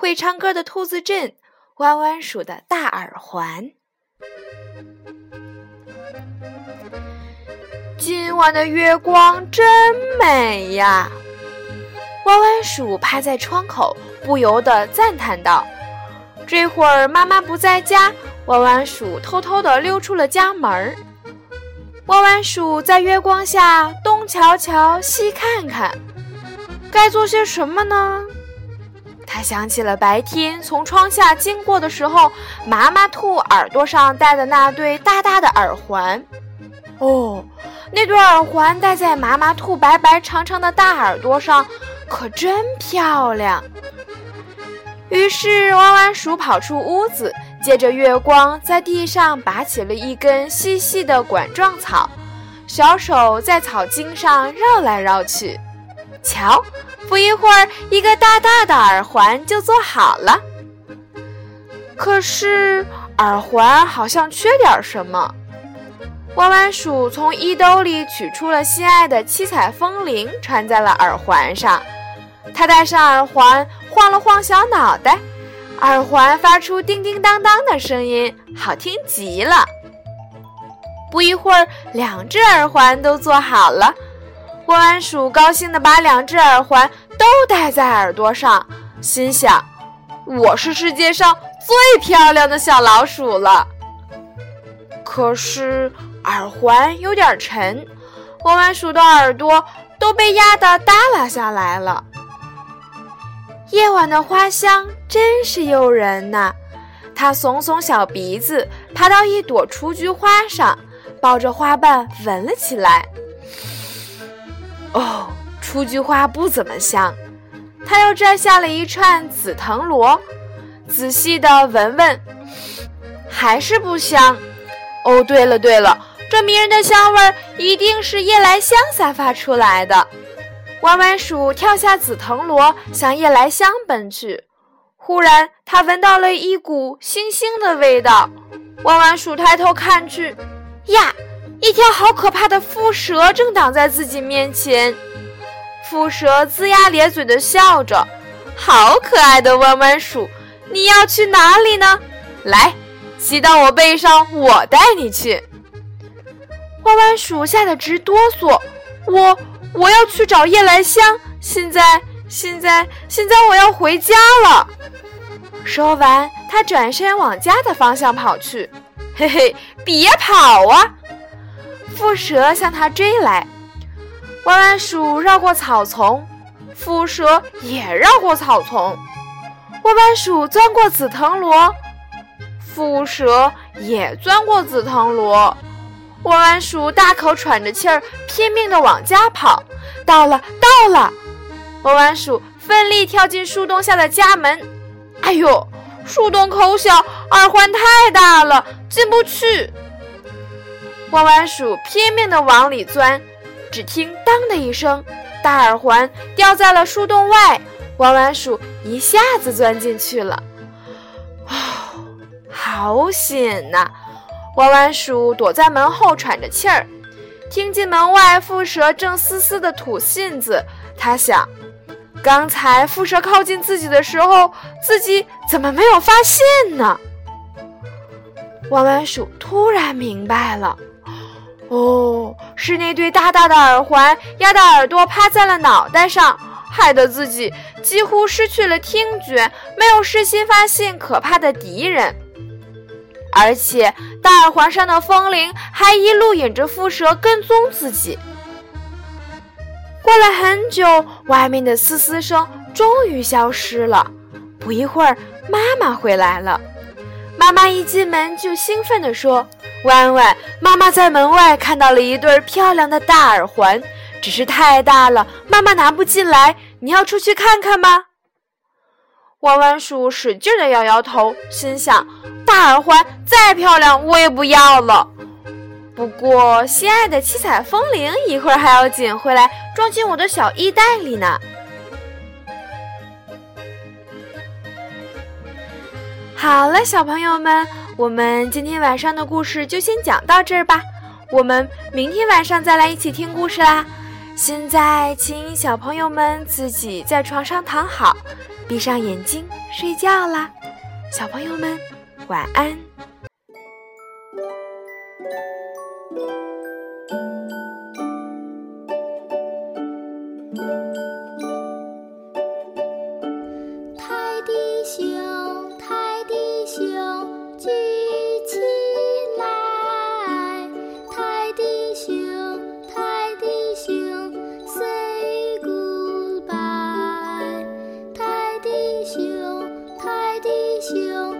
会唱歌的兔子镇》，弯弯鼠的大耳环。今晚的月光真美呀！弯弯鼠趴在窗口，不由得赞叹道：“这会儿妈妈不在家，弯弯鼠偷偷地溜出了家门儿。弯弯鼠在月光下东瞧瞧，西看看。”该做些什么呢？他想起了白天从窗下经过的时候，麻麻兔耳朵上戴的那对大大的耳环。哦，那对耳环戴在麻麻兔白白长长的大耳朵上，可真漂亮。于是弯弯鼠跑出屋子，借着月光在地上拔起了一根细细的管状草，小手在草茎上绕来绕去。瞧，不一会儿，一个大大的耳环就做好了。可是耳环好像缺点什么。弯弯鼠从衣兜里取出了心爱的七彩风铃，穿在了耳环上。他戴上耳环，晃了晃小脑袋，耳环发出叮叮当当的声音，好听极了。不一会儿，两只耳环都做好了。弯弯鼠高兴地把两只耳环都戴在耳朵上，心想：“我是世界上最漂亮的小老鼠了。”可是耳环有点沉，弯弯鼠的耳朵都被压得耷拉下来了。夜晚的花香真是诱人呐！它耸耸小鼻子，爬到一朵雏菊花上，抱着花瓣闻了起来。哦，雏菊花不怎么香。他又摘下了一串紫藤萝，仔细地闻闻，还是不香。哦，对了对了，这迷人的香味儿一定是夜来香散发出来的。弯弯鼠跳下紫藤萝，向夜来香奔去。忽然，他闻到了一股腥腥的味道。弯弯鼠抬头看去，呀！一条好可怕的蝮蛇正挡在自己面前，蝮蛇龇牙咧嘴地笑着：“好可爱的弯弯鼠，你要去哪里呢？来，骑到我背上，我带你去。”弯弯鼠吓得直哆嗦：“我我要去找夜来香，现在现在现在我要回家了。”说完，他转身往家的方向跑去。嘿嘿，别跑啊！蝮蛇向他追来，弯弯鼠绕过草丛，蝮蛇也绕过草丛。弯弯鼠钻过紫藤萝，蝮蛇也钻过紫藤萝。弯弯鼠大口喘着气儿，拼命地往家跑。到了，到了！弯弯鼠奋力跳进树洞下的家门。哎呦，树洞口小，耳环太大了，进不去。弯弯鼠拼命地往里钻，只听“当”的一声，大耳环掉在了树洞外。弯弯鼠一下子钻进去了，哦，好险呐！弯弯鼠躲在门后喘着气儿，听见门外蝮蛇正嘶嘶地吐信子。他想，刚才蝮蛇靠近自己的时候，自己怎么没有发现呢？弯弯鼠突然明白了。哦，是那对大大的耳环压得耳朵趴在了脑袋上，害得自己几乎失去了听觉，没有事先发现可怕的敌人。而且大耳环上的风铃还一路引着蝮蛇跟踪自己。过了很久，外面的嘶嘶声终于消失了。不一会儿，妈妈回来了。妈妈一进门就兴奋地说。弯弯，妈妈在门外看到了一对漂亮的大耳环，只是太大了，妈妈拿不进来。你要出去看看吗？弯弯鼠使劲地摇摇头，心想：大耳环再漂亮，我也不要了。不过，心爱的七彩风铃一会儿还要捡回来，装进我的小衣袋里呢。好了，小朋友们，我们今天晚上的故事就先讲到这儿吧。我们明天晚上再来一起听故事啦。现在，请小朋友们自己在床上躺好，闭上眼睛睡觉啦。小朋友们，晚安。秋，